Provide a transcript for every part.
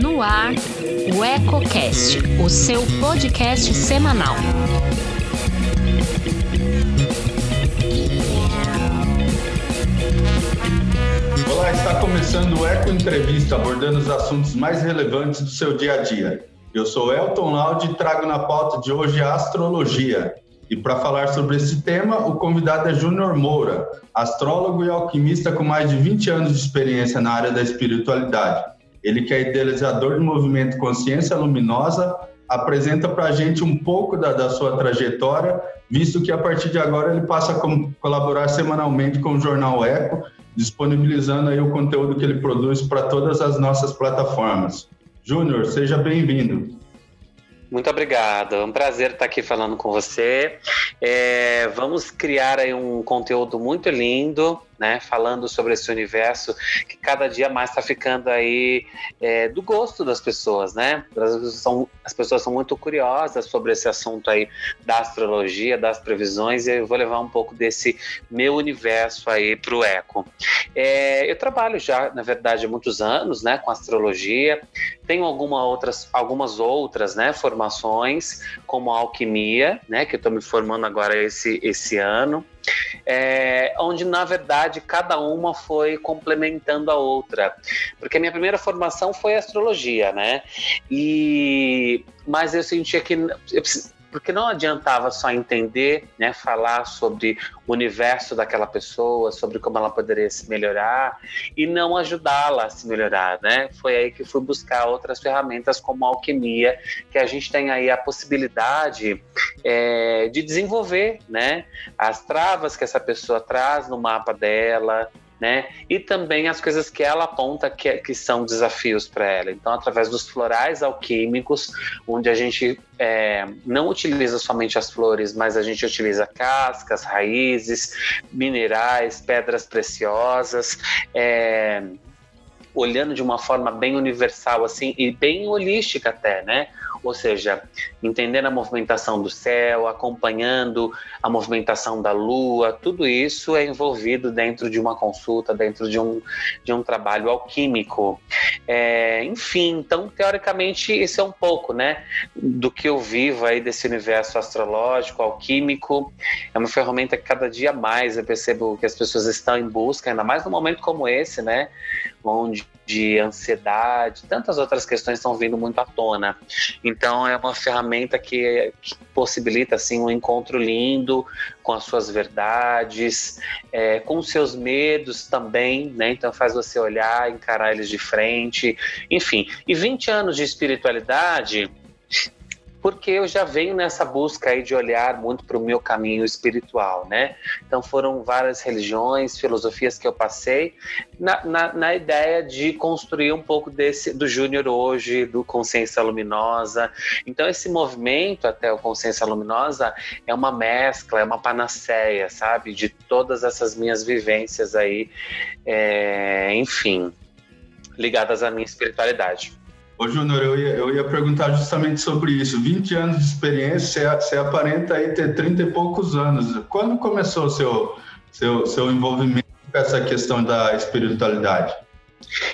No ar, o EcoCast, o seu podcast semanal. Olá, está começando o Eco Entrevista, abordando os assuntos mais relevantes do seu dia a dia. Eu sou Elton Laude e trago na pauta de hoje a astrologia. E para falar sobre esse tema, o convidado é Júnior Moura, astrólogo e alquimista com mais de 20 anos de experiência na área da espiritualidade. Ele que é idealizador do movimento Consciência Luminosa, apresenta para a gente um pouco da, da, sua trajetória, visto que a partir de agora ele passa a colaborar semanalmente com o Jornal Eco, disponibilizando aí o conteúdo que ele produz para todas as nossas plataformas. Júnior, seja bem-vindo. Muito obrigado, é um prazer estar aqui falando com você. É, vamos criar aí um conteúdo muito lindo, né? Falando sobre esse universo que cada dia mais está ficando aí é, do gosto das pessoas, né? As pessoas, são, as pessoas são muito curiosas sobre esse assunto aí da astrologia, das previsões, e eu vou levar um pouco desse meu universo aí para o eco. É, eu trabalho já, na verdade, há muitos anos, né? Com astrologia. Tenho alguma outras, algumas outras, né? Formações, como alquimia, né? Que eu estou me formando agora esse, esse ano é, onde na verdade cada uma foi complementando a outra, porque a minha primeira formação foi astrologia, né? E mas eu sentia que eu, porque não adiantava só entender, né, falar sobre o universo daquela pessoa, sobre como ela poderia se melhorar e não ajudá-la a se melhorar, né? Foi aí que fui buscar outras ferramentas como a alquimia, que a gente tem aí a possibilidade é, de desenvolver, né, as travas que essa pessoa traz no mapa dela, né? E também as coisas que ela aponta que, que são desafios para ela. Então, através dos florais alquímicos, onde a gente é, não utiliza somente as flores, mas a gente utiliza cascas, raízes, minerais, pedras preciosas. É, olhando de uma forma bem universal assim e bem holística até, né? Ou seja, entendendo a movimentação do céu, acompanhando a movimentação da lua, tudo isso é envolvido dentro de uma consulta, dentro de um, de um trabalho alquímico. É, enfim, então, teoricamente, isso é um pouco, né, do que eu vivo aí desse universo astrológico, alquímico. É uma ferramenta que cada dia mais eu percebo que as pessoas estão em busca, ainda mais num momento como esse, né, onde de ansiedade, tantas outras questões estão vindo muito à tona. Então é uma ferramenta que, que possibilita assim um encontro lindo com as suas verdades, é, com os seus medos também, né? Então faz você olhar, encarar eles de frente, enfim. E 20 anos de espiritualidade porque eu já venho nessa busca aí de olhar muito para o meu caminho espiritual, né? Então foram várias religiões, filosofias que eu passei na, na, na ideia de construir um pouco desse do Júnior hoje, do Consciência Luminosa. Então esse movimento até o Consciência Luminosa é uma mescla, é uma panaceia, sabe, de todas essas minhas vivências aí, é, enfim, ligadas à minha espiritualidade. Ô, Júnior, eu ia, eu ia perguntar justamente sobre isso. 20 anos de experiência, você, você aparenta aí ter 30 e poucos anos. Quando começou o seu, seu, seu envolvimento com essa questão da espiritualidade?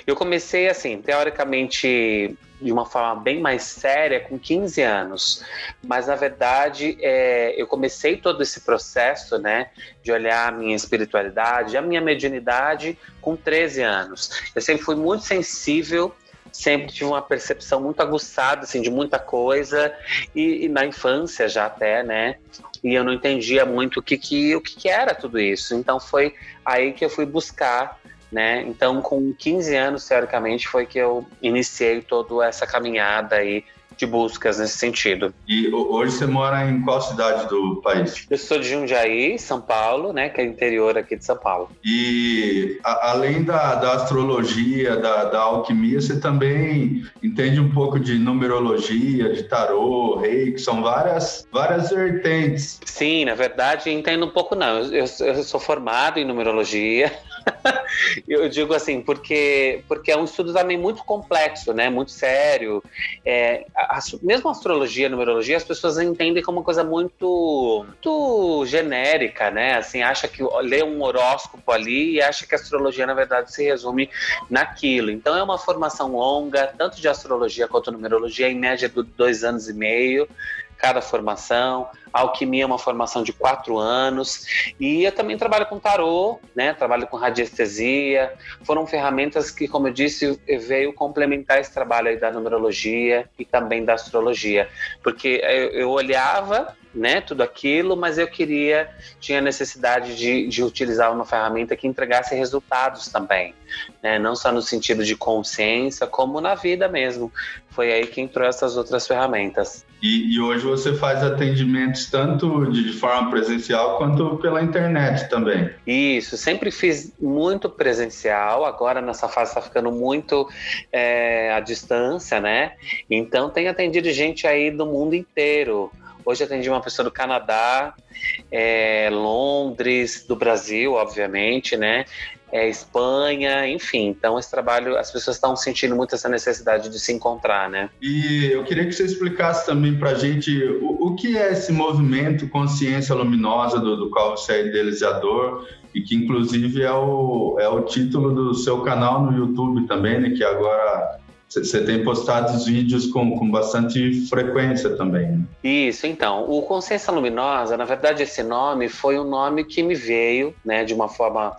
Eu comecei, assim, teoricamente, de uma forma bem mais séria, com 15 anos. Mas, na verdade, é, eu comecei todo esse processo, né, de olhar a minha espiritualidade, a minha mediunidade, com 13 anos. Eu sempre fui muito sensível sempre tive uma percepção muito aguçada, assim, de muita coisa, e, e na infância já até, né? E eu não entendia muito o que, que, o que, que era tudo isso. Então foi aí que eu fui buscar né? Então, com 15 anos, teoricamente, foi que eu iniciei toda essa caminhada aí de buscas nesse sentido. E hoje você mora em qual cidade do país? Eu sou de Jundiaí, São Paulo, né, que é interior aqui de São Paulo. E a, além da, da astrologia, da, da, alquimia, você também entende um pouco de numerologia, de tarô, rei, que são várias, várias vertentes. Sim, na verdade, entendo um pouco não. Eu, eu sou formado em numerologia. eu digo assim, porque, porque é um estudo também muito complexo, né? Muito sério. É, a, mesmo a astrologia, a numerologia, as pessoas entendem como uma coisa muito, muito genérica, né? Assim, acha que lê um horóscopo ali e acha que a astrologia, na verdade, se resume naquilo. Então é uma formação longa, tanto de astrologia quanto numerologia, em média de dois anos e meio cada formação. A alquimia é uma formação de quatro anos. E eu também trabalho com tarô, né? Trabalho com radiestesia. Foram ferramentas que, como eu disse, veio complementar esse trabalho aí da numerologia e também da astrologia. Porque eu, eu olhava né, tudo aquilo, mas eu queria, tinha necessidade de, de utilizar uma ferramenta que entregasse resultados também, né, não só no sentido de consciência, como na vida mesmo. Foi aí que entrou essas outras ferramentas. E, e hoje você faz atendimentos tanto de, forma presencial quanto pela internet também. Isso, sempre fiz muito presencial, agora nessa fase está ficando muito é, à distância, né? Então tem atendido gente aí do mundo inteiro. Hoje atendi uma pessoa do Canadá, é, Londres, do Brasil, obviamente, né? É, Espanha, enfim. Então, esse trabalho, as pessoas estão sentindo muito essa necessidade de se encontrar, né? E eu queria que você explicasse também para a gente o, o, que é esse movimento Consciência Luminosa, do, do qual você é idealizador, e que, inclusive, é o, é o título do seu canal no YouTube também, né? Que agora você tem postado os vídeos com, com bastante frequência também. Né? Isso, então. O Consciência Luminosa, na verdade, esse nome foi um nome que me veio, né, de uma forma.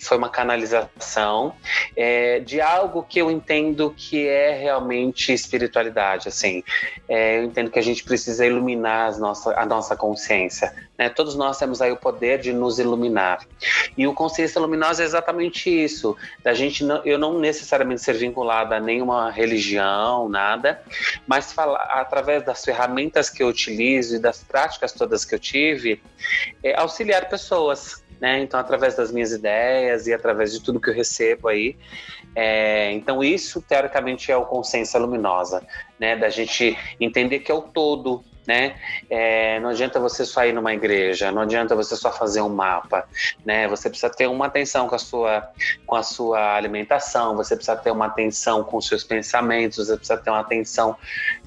Foi uma canalização é, de algo que eu entendo que é realmente espiritualidade. Assim, é, eu entendo que a gente precisa iluminar as nossa, a nossa consciência. Né? Todos nós temos aí o poder de nos iluminar. E o Consciência Luminosa é exatamente isso. Da gente não, eu não necessariamente ser vinculada a nenhuma religião, nada, mas através das ferramentas que eu utilizo e das práticas todas que eu tive, é, auxiliar pessoas. Né? Então, através das minhas ideias e através de tudo que eu recebo aí. É, então, isso, teoricamente, é o consciência luminosa, né? Da gente entender que é o todo, né? É, não adianta você só ir numa igreja, não adianta você só fazer um mapa, né? Você precisa ter uma atenção com a sua, com a sua alimentação, você precisa ter uma atenção com os seus pensamentos, você precisa ter uma atenção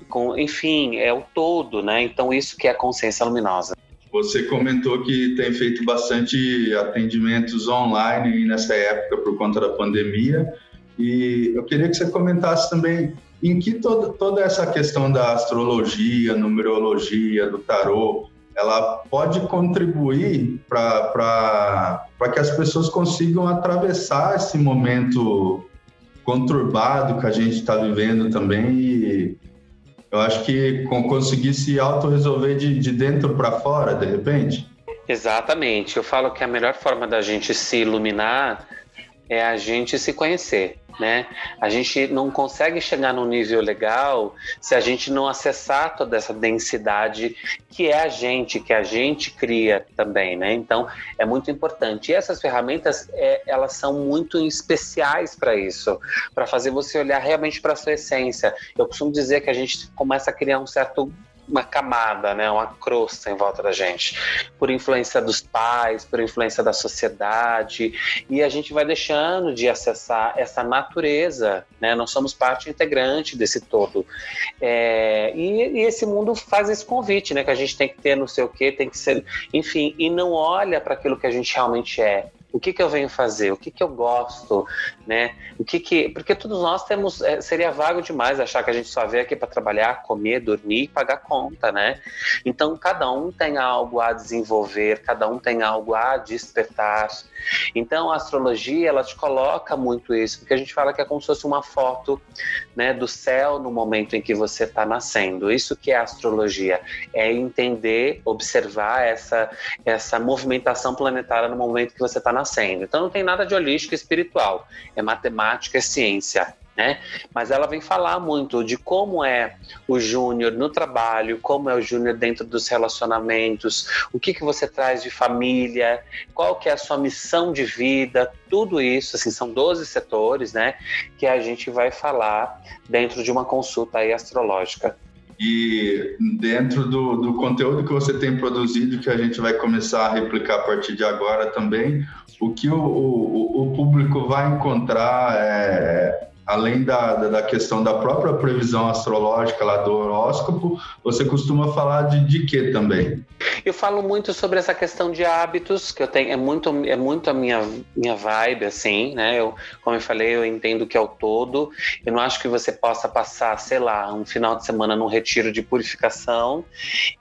com, enfim, é o todo, né? Então isso que é a consciência luminosa. Você comentou que tem feito bastante atendimentos online nessa época por conta da pandemia. E eu queria que você comentasse também em que todo, toda essa questão da astrologia, numerologia, do tarô, ela pode contribuir para que as pessoas consigam atravessar esse momento conturbado que a gente está vivendo também e eu acho que conseguir se autorresolver de, de dentro para fora, de repente. Exatamente. Eu falo que a melhor forma da gente se iluminar é a gente se conhecer né? A gente não consegue chegar num nível legal se a gente não acessar toda essa densidade que é a gente, que a gente cria também, né? Então é muito importante. E essas ferramentas, é, elas são muito especiais para isso, para fazer você olhar realmente para sua essência. Eu costumo dizer que a gente começa a criar um certo uma camada, né, uma crosta em volta da gente, por influência dos pais, por influência da sociedade, e a gente vai deixando de acessar essa natureza, né? Nós somos parte integrante desse todo. É, e, e, esse mundo faz esse convite, né? Que a gente tem que ter não sei o quê, tem que ser, enfim, e não olha para aquilo que a gente realmente é o que, que eu venho fazer, o que, que eu gosto, né? O que que, porque todos nós temos, é, seria vago demais achar que a gente só veio aqui para trabalhar, comer, dormir e pagar conta, né? Então cada um tem algo a desenvolver, cada um tem algo a despertar. Então a astrologia ela te coloca muito isso, porque a gente fala que é como se fosse uma foto, né, do céu no momento em que você está nascendo. Isso que é astrologia, é entender, observar essa essa movimentação planetária no momento que você está nascendo nascendo. Então não tem nada de holístico espiritual, é matemática, é ciência. Né? Mas ela vem falar muito de como é o júnior no trabalho, como é o júnior dentro dos relacionamentos, o que, que você traz de família, qual que é a sua missão de vida, tudo isso, assim, são 12 setores, né, que a gente vai falar dentro de uma consulta aí astrológica. E dentro do, do conteúdo que você tem produzido, que a gente vai começar a replicar a partir de agora também, o que o, o, o público vai encontrar é, além da, da questão da própria previsão astrológica lá do horóscopo, você costuma falar de, de quê também? Eu falo muito sobre essa questão de hábitos, que eu tenho, é muito, é muito a minha, minha vibe, assim, né? Eu, como eu falei, eu entendo que é o todo. Eu não acho que você possa passar, sei lá, um final de semana num retiro de purificação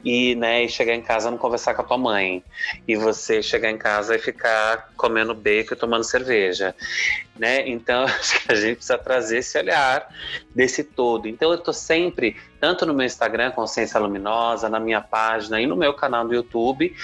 e, né, e chegar em casa não conversar com a tua mãe. E você chegar em casa e ficar comendo bacon e tomando cerveja né? Então, acho que a gente precisa trazer esse olhar desse todo. Então, eu estou sempre, tanto no meu Instagram, Consciência Luminosa, na minha página e no meu canal do YouTube,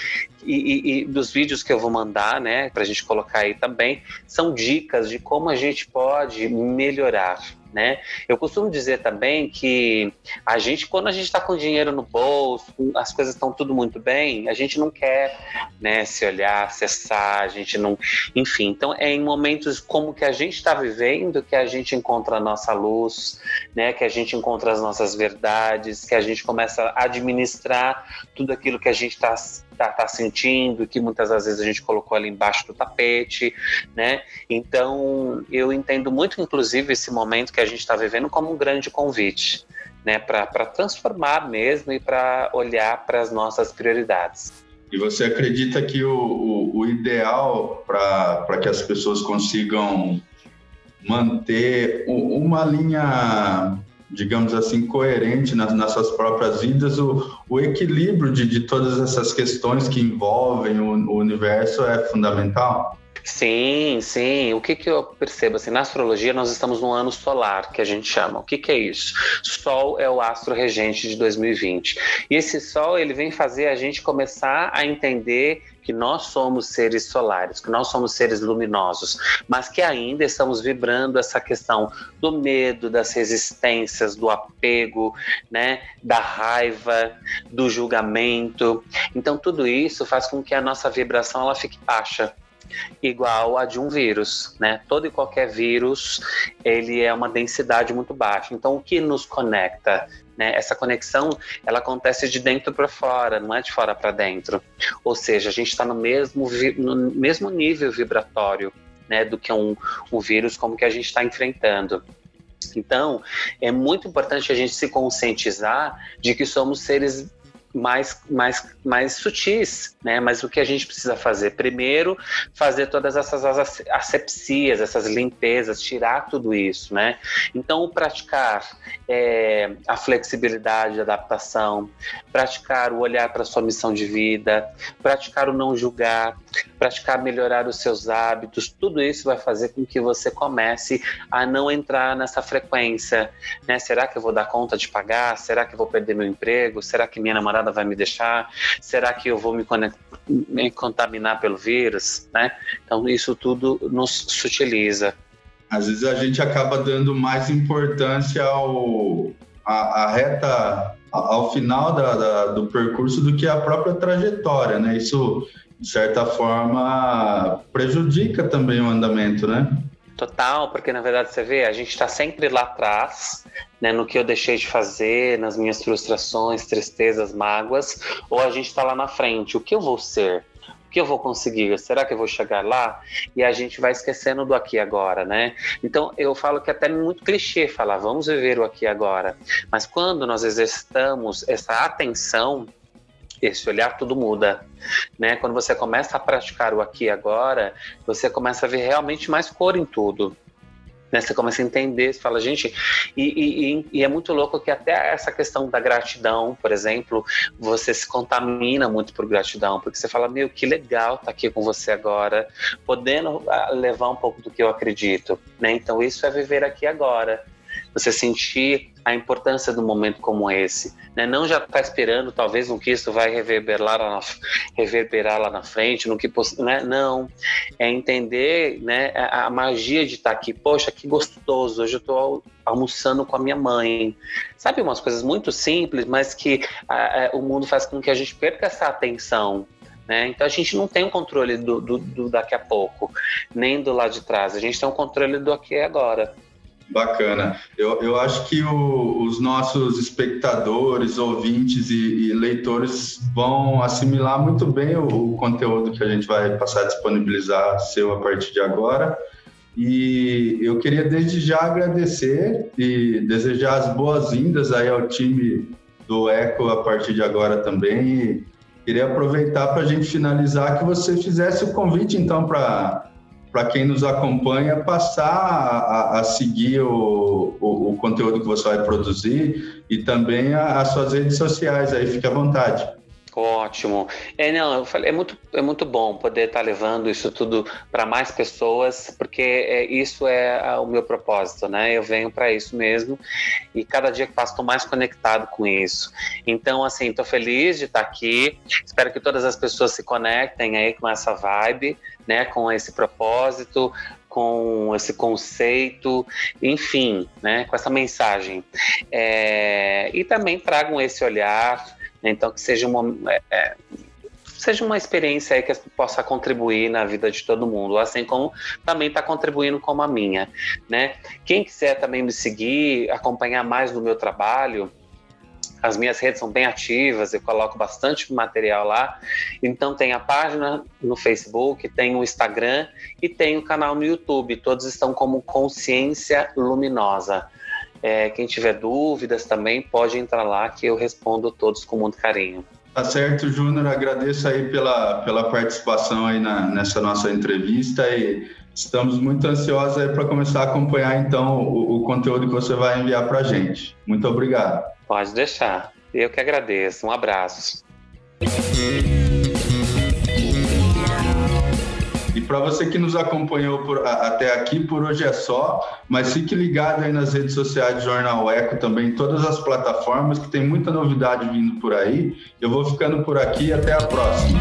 e, e, e dos vídeos que eu vou mandar, né, para a gente colocar aí também, são dicas de como a gente pode melhorar né? Eu costumo dizer também que a gente, quando a gente está com dinheiro no bolso, as coisas estão tudo muito bem, a gente não quer, né, se olhar, acessar, a gente não, enfim. Então é em momentos como que a gente está vivendo que a gente encontra a nossa luz, né? Que a gente encontra as nossas verdades, que a gente começa a administrar tudo aquilo que a gente está tá, tá sentindo, que muitas das vezes a gente colocou ali embaixo do tapete, né? Então, eu entendo muito, inclusive, esse momento que a gente está vivendo como um grande convite, né? Para transformar mesmo e para olhar para as nossas prioridades. E você acredita que o, o, o ideal para que as pessoas consigam manter uma linha digamos assim, coerente nas, nas suas próprias vidas, o, o equilíbrio de, de todas essas questões que envolvem o, o universo é fundamental? Sim, sim. O que, que eu percebo? Assim, na astrologia, nós estamos no ano solar, que a gente chama. O que, que é isso? Sol é o astro regente de 2020. E esse Sol, ele vem fazer a gente começar a entender que nós somos seres solares, que nós somos seres luminosos, mas que ainda estamos vibrando essa questão do medo, das resistências, do apego, né, da raiva, do julgamento. Então tudo isso faz com que a nossa vibração ela fique baixa igual a de um vírus, né? Todo e qualquer vírus, ele é uma densidade muito baixa. Então, o que nos conecta né? Essa conexão ela acontece de dentro para fora, não é de fora para dentro. Ou seja, a gente está no mesmo, no mesmo nível vibratório né, do que um, um vírus como que a gente está enfrentando. Então, é muito importante a gente se conscientizar de que somos seres mais, mais, mais sutis, né? Mas o que a gente precisa fazer? Primeiro, fazer todas essas asepsias, essas limpezas, tirar tudo isso, né? Então, praticar é, a flexibilidade, a adaptação, praticar o olhar para a sua missão de vida, praticar o não julgar, praticar melhorar os seus hábitos, tudo isso vai fazer com que você comece a não entrar nessa frequência, né? Será que eu vou dar conta de pagar? Será que eu vou perder meu emprego? Será que minha namorada vai me deixar? Será que eu vou me, me contaminar pelo vírus? Né? Então, isso tudo nos sutiliza. Às vezes a gente acaba dando mais importância ao, a, a reta, ao final da, da, do percurso do que a própria trajetória, né? Isso, de certa forma, prejudica também o andamento, né? Total, porque na verdade você vê, a gente está sempre lá atrás, né, no que eu deixei de fazer, nas minhas frustrações, tristezas, mágoas, ou a gente está lá na frente, o que eu vou ser? O que eu vou conseguir? Será que eu vou chegar lá? E a gente vai esquecendo do aqui agora, né? Então eu falo que é até muito clichê falar, vamos viver o aqui agora. Mas quando nós exercitamos essa atenção esse olhar tudo muda, né? Quando você começa a praticar o aqui e agora, você começa a ver realmente mais cor em tudo. Né, você começa a entender, você fala, gente, e, e, e, é muito louco que até essa questão da gratidão, por exemplo, você se contamina muito por gratidão, porque você fala, meu, que legal estar tá aqui com você agora, podendo ah, levar um pouco do que eu acredito, né? Então isso é viver aqui agora você sentir a importância do momento como esse, né? Não já estar tá esperando talvez no que isso vai reverberar lá na, reverberar lá na frente, no que né? não é entender, né? A, magia de estar tá aqui. Poxa, que gostoso! Hoje eu estou almoçando com a minha mãe. Sabe umas coisas muito simples, mas que a, a, o mundo faz com que a gente perca essa atenção. Né? Então a gente não tem o um controle do, do, do, daqui a pouco, nem do lado de trás. A gente tem o um controle do aqui e agora. Bacana. Eu, eu acho que o, os nossos espectadores, ouvintes e, e, leitores vão assimilar muito bem o, o, conteúdo que a gente vai passar a disponibilizar seu a partir de agora. E eu queria desde já agradecer e desejar as boas-vindas aí ao time do Eco a partir de agora também. E queria aproveitar para a gente finalizar que você fizesse o convite então para para quem nos acompanha passar a, a seguir o, o, o, conteúdo que você vai produzir e também as suas redes sociais aí, fique à vontade. Ótimo. É, não, eu falei, é muito, é muito bom poder estar levando isso tudo para mais pessoas, porque é, isso é o meu propósito, né? Eu venho para isso mesmo e cada dia que passo estou mais conectado com isso. Então, assim, estou feliz de estar aqui. Espero que todas as pessoas se conectem aí com essa vibe, né? Com esse propósito, com esse conceito, enfim, né? Com essa mensagem. É, e também tragam esse olhar então, que seja uma, é, é, seja uma experiência que possa contribuir na vida de todo mundo, assim como também está contribuindo como a minha, né? Quem quiser também me seguir, acompanhar mais do meu trabalho, as minhas redes são bem ativas, eu coloco bastante material lá. Então tem a página no Facebook, tem o Instagram e tem o canal no YouTube. Todos estão como Consciência Luminosa. É, quem tiver dúvidas também pode entrar lá que eu respondo todos com muito carinho. Tá certo, Júnior. Agradeço aí pela, pela participação aí na, nessa nossa entrevista e estamos muito ansiosos aí para começar a acompanhar então o, o conteúdo que você vai enviar para a gente. Muito obrigado. Pode deixar. Eu que agradeço. Um abraço. Para você que nos acompanhou por, até aqui, por hoje é só, mas fique ligado aí nas redes sociais do Jornal Eco também, todas as plataformas, que tem muita novidade vindo por aí. Eu vou ficando por aqui até a próxima.